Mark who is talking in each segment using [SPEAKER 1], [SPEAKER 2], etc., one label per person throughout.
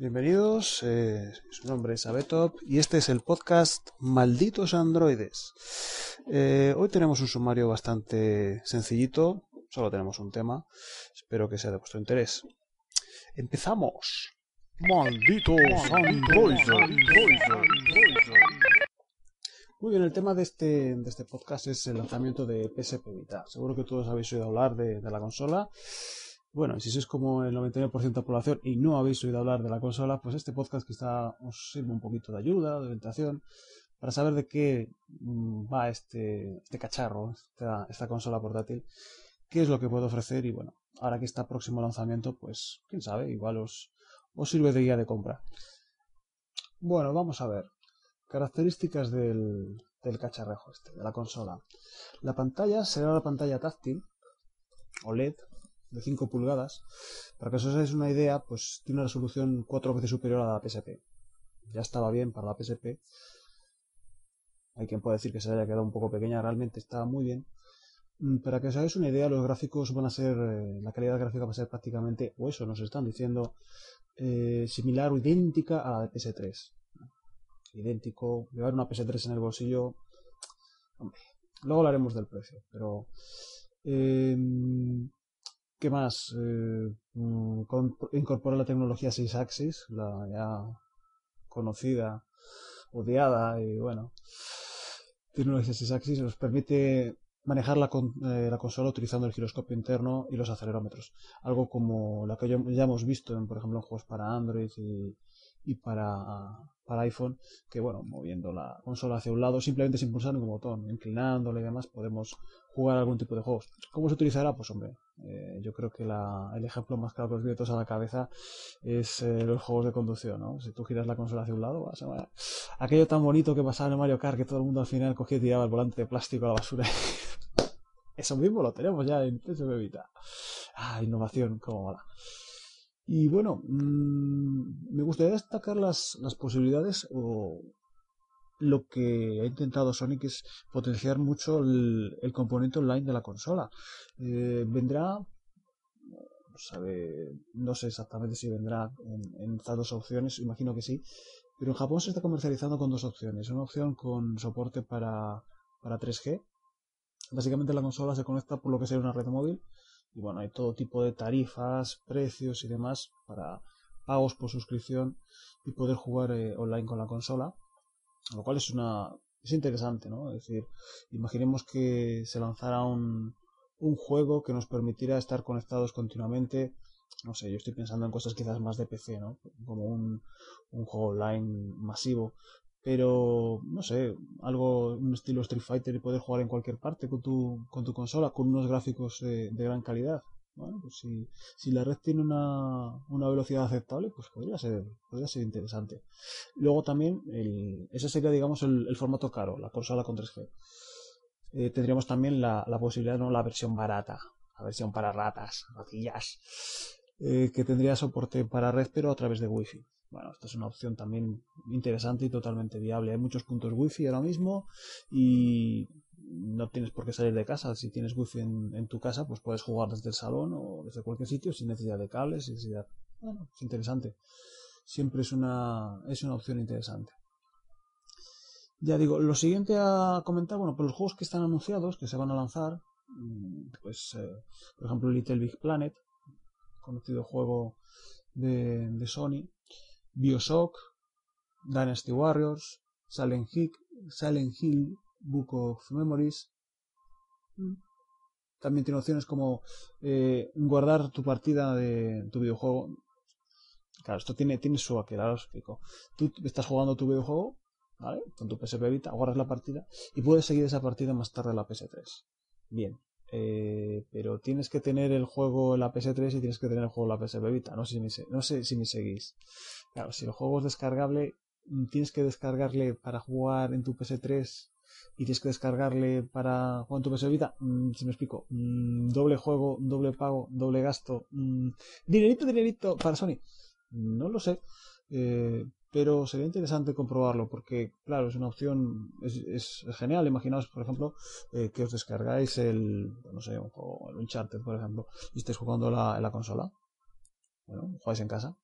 [SPEAKER 1] Bienvenidos, eh, su nombre es Abetop y este es el podcast Malditos Androides. Eh, hoy tenemos un sumario bastante sencillito, solo tenemos un tema, espero que sea de vuestro interés. ¡Empezamos!
[SPEAKER 2] Malditos androides.
[SPEAKER 1] Muy bien, el tema de este, de este podcast es el lanzamiento de PSP Vita. Seguro que todos habéis oído hablar de, de la consola. Bueno, si sois como el 99% de la población y no habéis oído hablar de la consola, pues este podcast quizá os sirva un poquito de ayuda, de orientación, para saber de qué mm, va este, este cacharro, esta, consola portátil, qué es lo que puede ofrecer y bueno, ahora que está próximo lanzamiento, pues quién sabe, igual os, sirve de guía de compra. Bueno, vamos a ver. Características del, del cacharrejo este, de la consola. La pantalla será la pantalla táctil, OLED, de 5 pulgadas. Para que os hagáis una idea, pues tiene una resolución 4 veces superior a la PSP. Ya estaba bien para la PSP. Hay quien puede decir que se haya quedado un poco pequeña, realmente está muy bien. Mm, Para que os hagáis una idea, los gráficos van a ser, eh, la calidad gráfica va a ser prácticamente, o eso nos están diciendo, eh, similar o idéntica a la de PS3. Idéntico, llevar una PS3 en el bolsillo, hombre, luego hablaremos del precio, pero eh, ¿Qué más? Eh, mm, incorpora la tecnología 6 Axis, la ya conocida, odiada y bueno. Tecnología 6 Axis nos permite manejar la, con- eh, la consola utilizando el giroscopio interno y los acelerómetros. Algo como la que ya hemos visto, en, por ejemplo, juegos para Android y para, para iPhone, que bueno, moviendo la consola hacia un lado, simplemente sin pulsar ningún botón, inclinándole y demás, podemos jugar algún tipo de juegos. ¿Cómo se utilizará? Pues hombre, eh, yo creo que la- el ejemplo más claro que os viene todos a la cabeza es eh, los juegos de conducción, ¿no? Si tú giras la consola hacia un lado, vas a... aquello tan bonito que pasaba en Mario Kart, que todo el mundo al final cogía y tiraba el volante de plástico a la basura. Eso mismo lo tenemos ya en PSP Vita. Ah, innovación, cómo mola. Y bueno, mm, me gustaría destacar las, las posibilidades o lo que ha intentado Sonic es potenciar mucho el, componente online de la consola. Eh, vendrá, no sabe, no sé exactamente si vendrá en, en estas dos opciones, imagino que sí, pero en Japón se está comercializando con dos opciones. Una opción con soporte para, para 3G. Básicamente la consola se conecta por lo que sería una red móvil y bueno, hay todo tipo de tarifas, precios y demás para pagos por suscripción y poder jugar eh, online con la consola, lo cual es una es interesante, ¿no? Es decir, imaginemos que se lanzara un, un juego que nos permitiera estar conectados continuamente. No sé, yo estoy pensando en cosas quizás más de PC, ¿no? Como un, un juego online masivo. Pero, no sé, algo, un estilo Street Fighter y poder jugar en cualquier parte con tu, con tu consola, con unos gráficos de gran calidad. Bueno, pues si, si la red tiene una, una velocidad aceptable, pues podría ser, podría ser interesante. Luego también, el, ese sería, digamos, el, el formato caro, la consola con 3G. Eh, tendríamos también la, la posibilidad, no la versión barata, la versión para ratas, ratillas, eh, que tendría soporte para red, pero a través de Wi-Fi. Bueno, esta es una opción también interesante y totalmente viable. Hay muchos puntos Wi-Fi ahora mismo y no tienes por qué salir de casa. Si tienes Wi-Fi en, tu casa, pues puedes jugar desde el salón o desde cualquier sitio sin necesidad de cables, sin necesidad. Es interesante. Siempre es una, es una opción interesante. Ya digo, lo siguiente a comentar, bueno, pues los juegos que están anunciados, que se van a lanzar, mm, pues, eh, por ejemplo, Little Big Planet, conocido juego de, de Sony, Bioshock, Dynasty Warriors, Silent Hill, Silent Hill, Book of Memories. Mm. También tiene opciones como eh, guardar tu partida de tu videojuego. Claro, esto tiene, tiene su aquel, ahora os explico. Tú estás jugando tu videojuego, ¿vale? Con tu PSP Vita, guardas la partida y puedes seguir esa partida más tarde en la PS3. Bien. Eh, pero tienes que tener el juego en la PS3 y tienes que tener el juego en la PSP Vita. No sé si me, no sé si me seguís. Claro, si el juego es descargable, mm, tienes que descargarle para jugar en tu PS3 y tienes que descargarle para jugar en tu PS Vita. Mm, si me explico, Mm, doble juego, doble pago, doble gasto, dinerito, dinerito para Sony. No lo sé, eh, pero sería interesante comprobarlo porque, claro, es una opción, es, es genial. Imaginaos, por ejemplo, eh, que os descargáis el, no sé, un juego, el Uncharted, por ejemplo, y estáis jugando la, la consola. Bueno, jugáis en casa.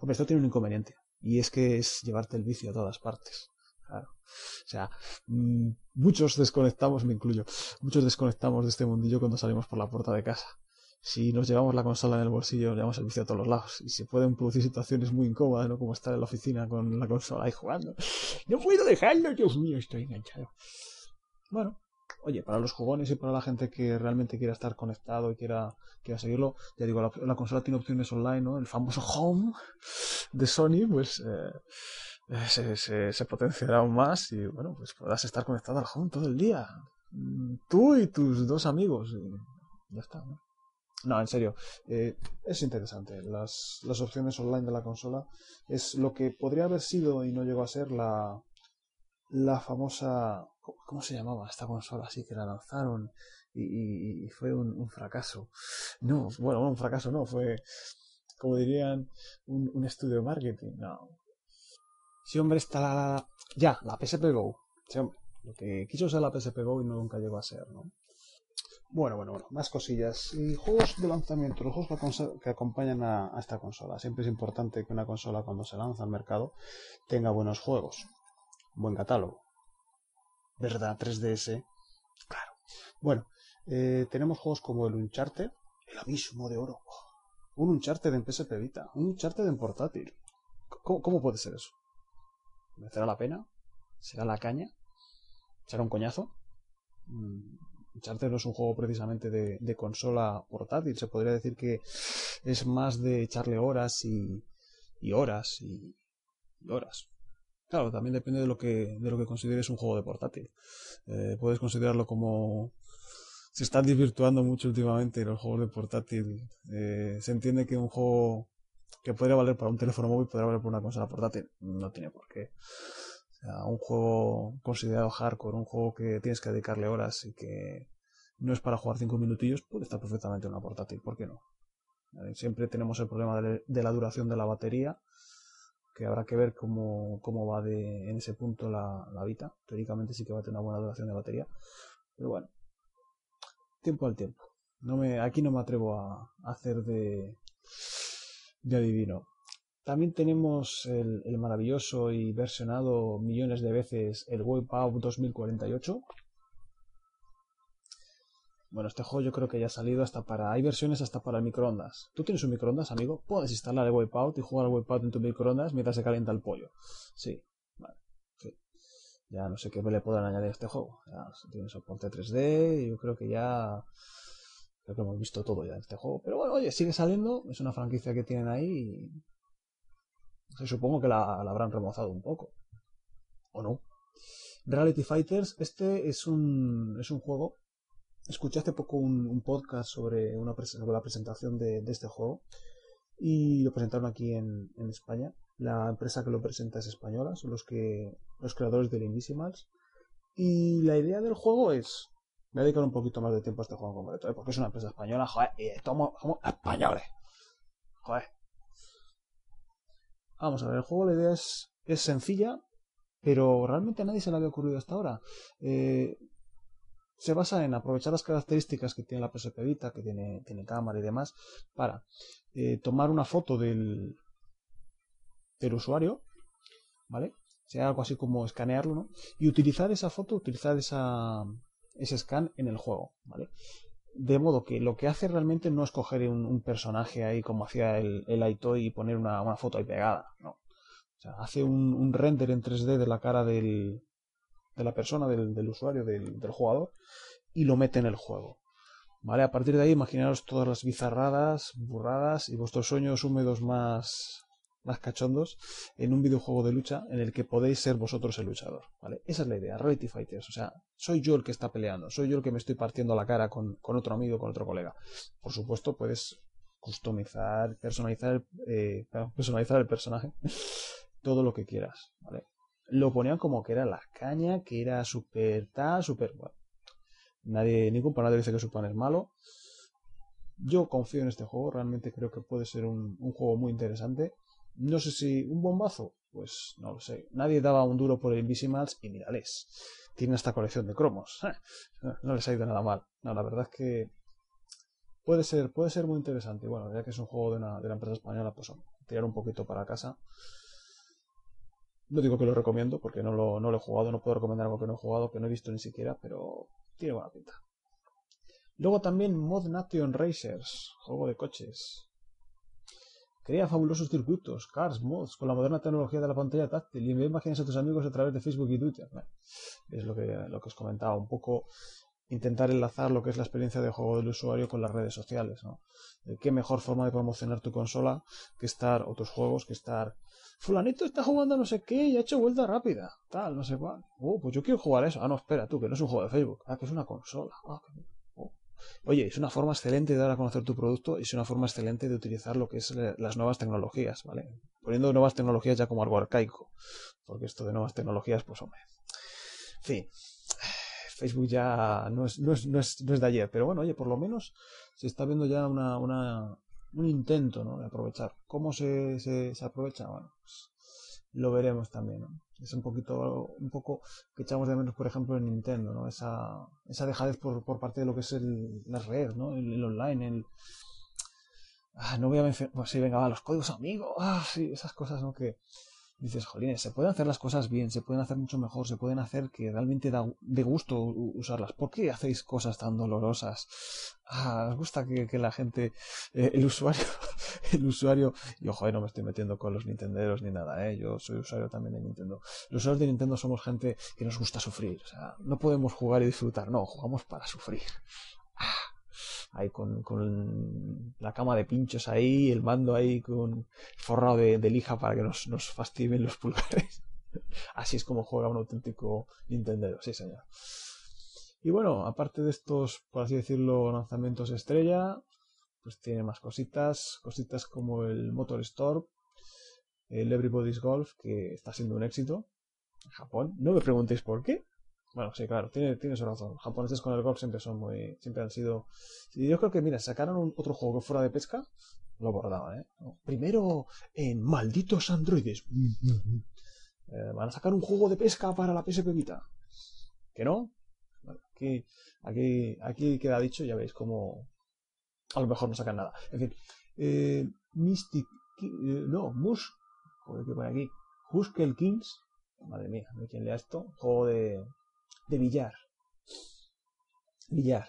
[SPEAKER 1] Hombre, esto tiene un inconveniente. Y es que es llevarte el vicio a todas partes. Claro. O sea, mm, muchos desconectamos, me incluyo, muchos desconectamos de este mundillo cuando salimos por la puerta de casa. Si nos llevamos la consola en el bolsillo, llevamos el vicio a todos los lados. Y se pueden producir situaciones muy incómodas, ¿no? Como estar en la oficina con la consola ahí jugando. No puedo dejarlo, Dios mío, estoy enganchado. Bueno, oye, para los jugones y para la gente que realmente quiera estar conectado y quiera, quiera seguirlo, ya digo, la, la consola tiene opciones online, ¿no? El famoso Home de Sony, pues eh, eh, se, se, se, potenciará aún más y, bueno, pues podrás estar conectado al Home todo el día. Mm, tú y tus dos amigos. Y ya está, ¿no? No, en serio, eh, es interesante. Las, las opciones online de la consola es lo que podría haber sido y no llegó a ser la, la famosa ¿Cómo se llamaba esta consola así que la lanzaron y, fue un, fracaso? No, bueno, un fracaso no, fue, como dirían, un, estudio de marketing. No. Sí, hombre, está la... Ya, la PSP Go. Lo que quiso ser la PSP Go y no nunca llegó a ser, ¿no? Bueno, bueno, bueno, más cosillas. Y juegos de lanzamiento, los juegos que, acompañan a, esta consola. Siempre es importante que una consola cuando se lanza al mercado tenga buenos juegos, buen catálogo. ¿Verdad? 3DS. Claro. Bueno, eh, tenemos juegos como el Uncharted, el Abismo de Oro. Un Uncharted en PSP Vita, un Uncharted en portátil. ¿Cómo, ¿Cómo, puede ser eso? ¿Merecerá la pena? ¿Será la caña? ¿Será un coñazo? Mm, Uncharted no es un juego precisamente de, consola portátil. Se podría decir que es más de echarle horas y, y horas y, y horas. Claro, también depende de lo que, de lo que consideres un juego de portátil. Eh, puedes considerarlo como... Se están desvirtuando mucho últimamente los juegos de portátil. Eh, se entiende que un juego que podría valer para un teléfono móvil podría valer para una consola portátil. No tiene por qué. Sea, un juego considerado hardcore, un juego que tienes que dedicarle horas y que no es para jugar cinco minutillos, puede estar perfectamente en una portátil. ¿Por qué no? Siempre tenemos el problema de, la duración de la batería que habrá que ver cómo, cómo va de, en ese punto la, la Vita. Teóricamente sí que va a tener una buena duración de batería. Pero bueno, tiempo al tiempo. Aquí no me atrevo a, a hacer de, de adivino. También tenemos el, el, maravilloso y versionado millones de veces el Wipeout 2048. Bueno, este juego yo creo que ya ha salido hasta para... Hay versiones hasta para el microondas. ¿Tú tienes un microondas, amigo? Puedes instalar el Wipeout y jugar al Wipeout en tu microondas mientras se calienta el pollo. Sí. Ya no sé qué le podrán añadir a este juego. Ya tiene soporte 3D y yo creo que ya... Creo que hemos visto todo ya en este juego. Pero bueno, oye, sigue saliendo. Es una franquicia que tienen ahí y... O sea, supongo que la, habrán remozado un poco. ¿O no? Reality Fighters, este es un, es un juego escuché hace poco un, podcast sobre, una, sobre la presentación de, de, este juego y lo presentaron aquí en, en, España. La empresa que lo presenta es española, son los que los creadores del Invisimals. Y la idea del juego es. Voy a dedicar un poquito más de tiempo a este juego en concreto, ¿eh? porque es una empresa española, joder, y somos españoles. Joder. Vamos a ver, el juego la idea es, es sencilla, pero realmente a nadie se le había ocurrido hasta ahora. Eh, se basa en aprovechar las características que tiene la PSP Vita, que tiene, tiene cámara y demás, para eh, tomar una foto del, del usuario, ¿vale? Sea algo así como escanearlo, ¿no? Y utilizar esa foto, utilizar esa, ese scan en el juego, ¿vale? De modo que lo que hace realmente no es coger un, personaje ahí como hacía el, el iToy y poner una, una, foto ahí pegada, no. O sea, hace un, un render en 3D de la cara del, de la persona, del, del usuario, del, del, jugador, y lo mete en el juego. ¿Vale? A partir de ahí, imaginaros todas las bizarradas, burradas y vuestros sueños húmedos más, más cachondos en un videojuego de lucha en el que podéis ser vosotros el luchador. ¿Vale? Esa es la idea, Reality Fighters. O sea, soy yo el que está peleando, soy yo el que me estoy partiendo la cara con, con otro amigo, con otro colega. Por supuesto, puedes customizar, personalizar, eh, personalizar el personaje, todo lo que quieras, ¿vale? lo ponían como que era la caña, que era súper tal, súper... Bueno, nadie, ningún panadero dice que su pan es malo. Yo confío en este juego, realmente creo que puede ser un, un, juego muy interesante. No sé si un bombazo, pues no lo sé. Nadie daba un duro por el Invisimals y mírales. Tiene esta colección de cromos. No les ha ido nada mal. No, la verdad es que puede ser, puede ser muy interesante. Bueno, ya que es un juego de una, de una empresa española, pues tirar un poquito para casa. No digo que lo recomiendo porque no lo, no lo he jugado, no puedo recomendar algo que no he jugado, que no he visto ni siquiera, pero tiene buena pinta. Luego también Mod Nation Racers, juego de coches. Crea fabulosos circuitos, cars, mods, con la moderna tecnología de la pantalla táctil y envía imágenes a tus amigos a través de Facebook y Twitter. es lo que, lo que os comentaba, un poco intentar enlazar lo que es la experiencia de juego del usuario con las redes sociales. ¿no? ¿Qué mejor forma de promocionar tu consola que estar, o tus juegos, que estar fulanito está jugando no sé qué y ha hecho vuelta rápida, tal, no sé cuál. Oh, pues yo quiero jugar eso. Ah, no, espera, tú, que no es un juego de Facebook. Ah, que es una consola. Ah. Oye, es una forma excelente de dar a conocer tu producto y es una forma excelente de utilizar lo que es eh, las nuevas tecnologías, ¿vale? Poniendo nuevas tecnologías ya como algo arcaico. Porque esto de nuevas tecnologías, pues hombre. En fin. Facebook ya no es, no es, no es, no es de ayer, pero bueno, oye, por lo menos se está viendo ya una, una, un intento ¿no? de aprovechar. ¿Cómo se, se, se aprovecha? Bueno, pues lo veremos también. ¿no? Es un poquito, un poco que echamos de menos, por ejemplo, en Nintendo, ¿no? Esa, esa dejadez por, por parte de lo que es el, la red, ¿no? El, el online, el... Ah, no voy a mencionar, pues sí, venga, va, los códigos amigos, ah, sí, esas cosas, ¿no? Que, dices, jolines, se pueden hacer las cosas bien, se pueden hacer mucho mejor, se pueden hacer que realmente da de gusto usarlas. ¿Por qué hacéis cosas tan dolorosas? Ah, os gusta que, la gente, eh, el usuario, el usuario, y ojo, no me estoy metiendo con los nintenderos ni nada, eh, yo soy usuario también de Nintendo. Los usuarios de Nintendo somos gente que nos gusta sufrir, o sea, no podemos jugar y disfrutar, no, jugamos para sufrir. Ah ahí con, la cama de pinchos ahí, el mando ahí con forrado de, lija para que nos, nos fastidien los pulgares. Así es como juega un auténtico Nintendo, sí señor. Y bueno, aparte de estos, por así decirlo, lanzamientos estrella, pues tiene más cositas, cositas como el Motor Store, el Everybody's Golf, que está siendo un éxito en Japón. No me preguntéis por qué, bueno, sí, claro, tiene, tiene su razón. Los japoneses con el golf siempre son muy. siempre han sido. Y yo creo que, mira, sacaron otro juego que fuera de pesca, lo bordaba, ¿eh? Primero en malditos androides. Eh, van a sacar un juego de pesca para la PSP Vita. ¿Que no? aquí, aquí, aquí queda dicho, ya veis cómo. A lo mejor no sacan nada. En fin, eh, Mystic. Eh, no, Mush. Joder, pone aquí. Huskel Kings. Madre mía, quien lea esto. Juego de de billar. Billar.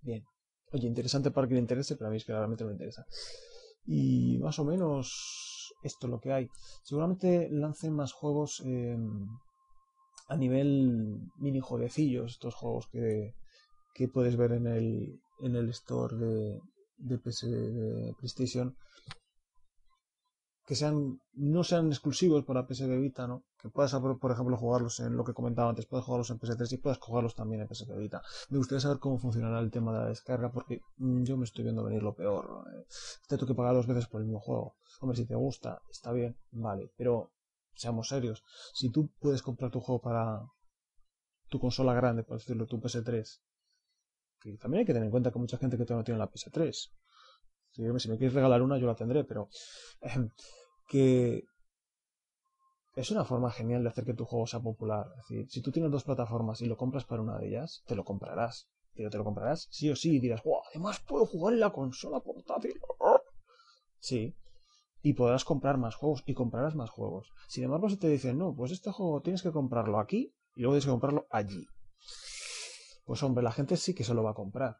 [SPEAKER 1] Bien. Oye, interesante para que le interese, pero a mí es que realmente no me interesa. Y más o menos esto es lo que hay. Seguramente lancen más juegos eh, a nivel mini jueguecillos, estos juegos que, que puedes ver en el, en el store de, de, de PlayStation que sean no sean exclusivos para PSP Vita, ¿no? Que puedas, por ejemplo, jugarlos en lo que comentaba antes, puedes jugarlos en PS3 y puedas jugarlos también en PSP Vita. Me gustaría saber cómo funcionará el tema de la descarga, porque mm, yo me estoy viendo venir lo peor. Eh, tengo que pagar dos veces por el mismo juego. Hombre, si te gusta, está bien, vale, pero seamos serios. Si tú puedes comprar tu juego para tu consola grande, por decirlo, tu PS3, que también hay que tener en cuenta que mucha gente que todavía no tiene la PS3 si, me quieres regalar una, yo la tendré, pero que es una forma genial de hacer que tu juego sea popular. Es decir, si tú tienes dos plataformas y lo compras para una de ellas, te lo comprarás. Pero te lo comprarás sí o sí y dirás, wow, además puedo jugar en la consola portátil. Sí. Y podrás comprar más juegos y comprarás más juegos. Sin embargo, si te dicen, no, pues este juego tienes que comprarlo aquí y luego tienes que comprarlo allí. Pues hombre, la gente sí que se lo va a comprar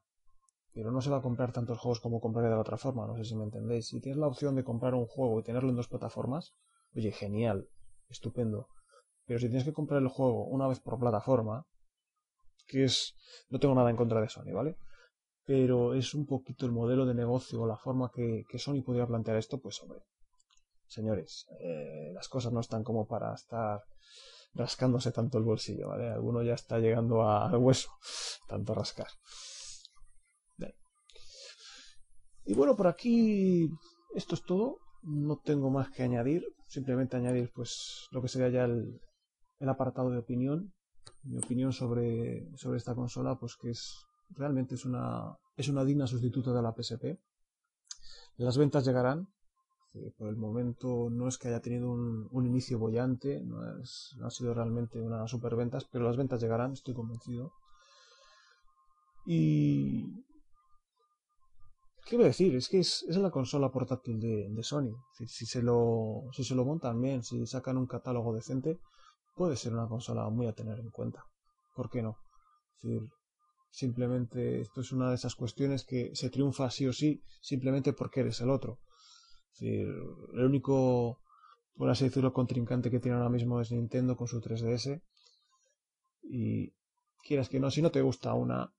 [SPEAKER 1] pero no se va a comprar tantos juegos como compraría de la otra forma, no sé si me entendéis. Si tienes la opción de comprar un juego y tenerlo en dos plataformas, oye, genial, estupendo. Pero si tienes que comprar el juego una vez por plataforma, que es... No tengo nada en contra de Sony, ¿vale? Pero es un poquito el modelo de negocio o la forma que, Sony podría plantear esto, pues hombre. Señores, eh, las cosas no están como para estar rascándose tanto el bolsillo, ¿vale? Alguno ya está llegando al hueso, tanto rascar. Y bueno, por aquí esto es todo. No tengo más que añadir. Simplemente añadir pues lo que sería ya el, apartado de opinión. Mi opinión sobre, sobre esta consola, pues que es realmente es una, es una digna sustituta de la PSP. Las ventas llegarán. Por el momento no es que haya tenido un, un inicio bollante, no, es, no ha sido realmente una superventas, pero las ventas llegarán, estoy convencido. Y ¿Qué voy a decir? Es que es, es la consola portátil de, de Sony. Si, se lo, si se lo montan bien, si sacan un catálogo decente, puede ser una consola muy a tener en cuenta. ¿Por qué no? Simplemente esto es una de esas cuestiones que se triunfa sí o sí, simplemente porque eres el otro. El único, por así decirlo, contrincante que tiene ahora mismo es Nintendo con su 3DS. Y quieras que no, si no te gusta una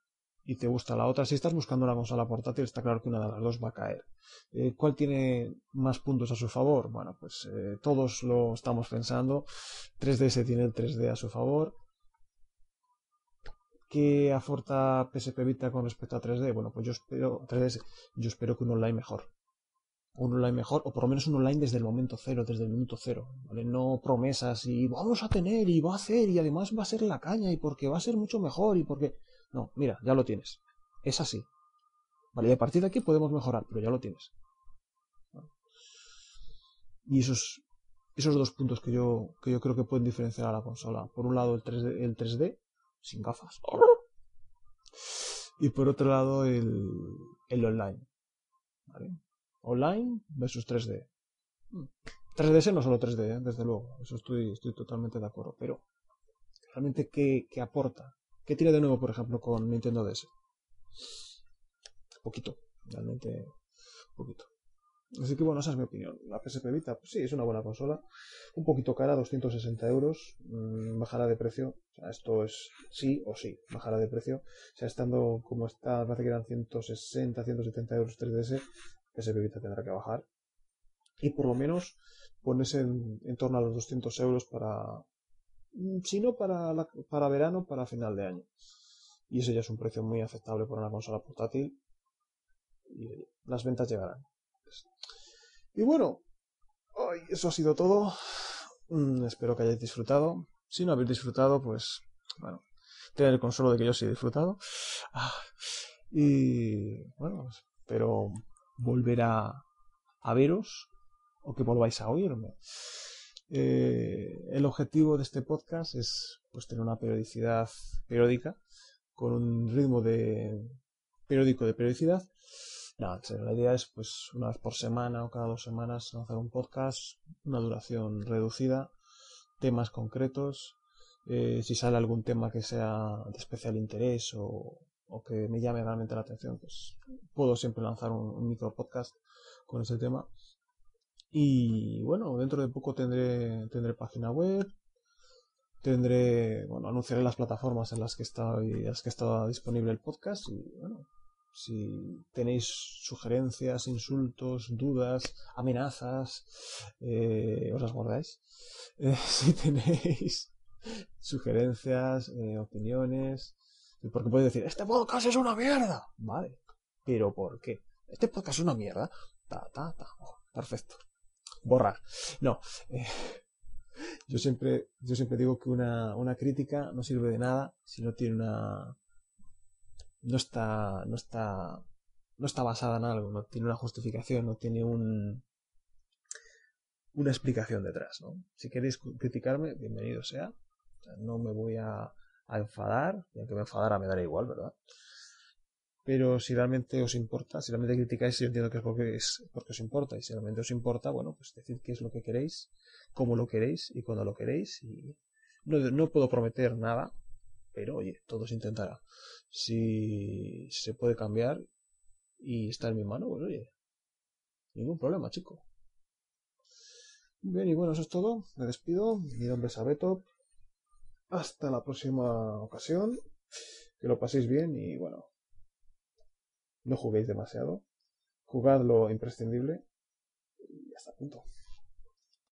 [SPEAKER 1] y te gusta la otra, si estás buscando una consola portátil, está claro que una de las dos va a caer. Eh, ¿Cuál tiene más puntos a su favor? Bueno, pues eh, todos lo estamos pensando. 3DS tiene el 3D a su favor. ¿Qué aporta PSP Vita con respecto a 3D? Bueno, pues yo espero, 3DS, yo espero que un online mejor. Un online mejor, o por lo menos un online desde el momento cero, desde el minuto cero, ¿vale? No promesas y vamos a tener y va a hacer y además va a ser la caña y porque va a ser mucho mejor y porque... No, mira, ya lo tienes. Es así. Vale, y a partir de aquí podemos mejorar, pero ya lo tienes. Y esos, esos dos puntos que yo, que yo creo que pueden diferenciar a la consola. Por un lado el 3D, el 3D sin gafas. Y por otro lado el, el online. ¿Vale? Online versus 3D. 3DS no solo 3D, ¿eh? desde luego. Eso estoy, estoy totalmente de acuerdo. Pero, realmente, ¿qué, ¿qué aporta? ¿Qué tiene de nuevo, por ejemplo, con Nintendo DS? Poquito. Realmente, poquito. Así que bueno, esa es mi opinión. La PSP Vita, pues sí, es una buena consola. Un poquito cara, 260 euros. Mmm, bajará de precio. Esto es sí o sí, bajará de precio. O sea, estando como está, parece que eran 160, 170 euros 3DS, PSP Vita tendrá que bajar. Y por lo menos ponerse en, en torno a los 200 euros para, si no para, la, para verano, para final de año. Y ese ya es un precio muy aceptable para una consola portátil. Y las ventas llegarán. Y bueno, eso ha sido todo. Mm, espero que hayáis disfrutado. Si no habéis disfrutado, pues bueno, tener el consuelo de que yo sí he disfrutado. Ah, y bueno, espero volver a veros o que volváis a oírme. Eh, el objetivo de este podcast es pues tener una periodicidad periódica con un ritmo de periódico de periodicidad Nada, la idea es pues una vez por semana o cada dos semanas lanzar un podcast, una duración reducida, temas concretos. Eh, si sale algún tema que sea de especial interés o, que me llame realmente la atención, pues puedo siempre lanzar un, un micro podcast con ese tema. Y bueno, dentro de poco tendré, tendré página web, tendré, bueno, anunciaré las plataformas en las que está, las que está disponible el podcast y bueno, si tenéis sugerencias, insultos, dudas, amenazas, eh, os las guardáis. Eh, si tenéis sugerencias, eh, opiniones, porque podéis decir, este podcast es una mierda. Vale, pero ¿por qué? Este podcast es una mierda. Ta, ta, ta. Perfecto. Borrar. No. Eh, yo siempre, yo siempre digo que una, una crítica no sirve de nada si no tiene una, no está, no está, no está basada en algo, no tiene una justificación, no tiene un, una explicación detrás, ¿no? Si queréis criticarme, bienvenido sea. Sea no me voy a, a enfadar, y aunque me enfadara me dará igual, ¿verdad? Pero si realmente os importa, si realmente criticáis, yo entiendo que es porque, es porque os importa. Y si realmente os importa, bueno, pues decid qué es lo que queréis, cómo lo queréis y cuándo lo queréis. Y no, no puedo prometer nada, pero oye, todo se intentará. Si se puede cambiar y está en mi mano, pues oye, ningún problema, chico. Bien, y bueno, eso es todo. Me despido. Mi nombre es Abeto. Hasta la próxima ocasión. Que lo paséis bien y bueno, no juguéis demasiado. Jugad lo imprescindible y hasta punto.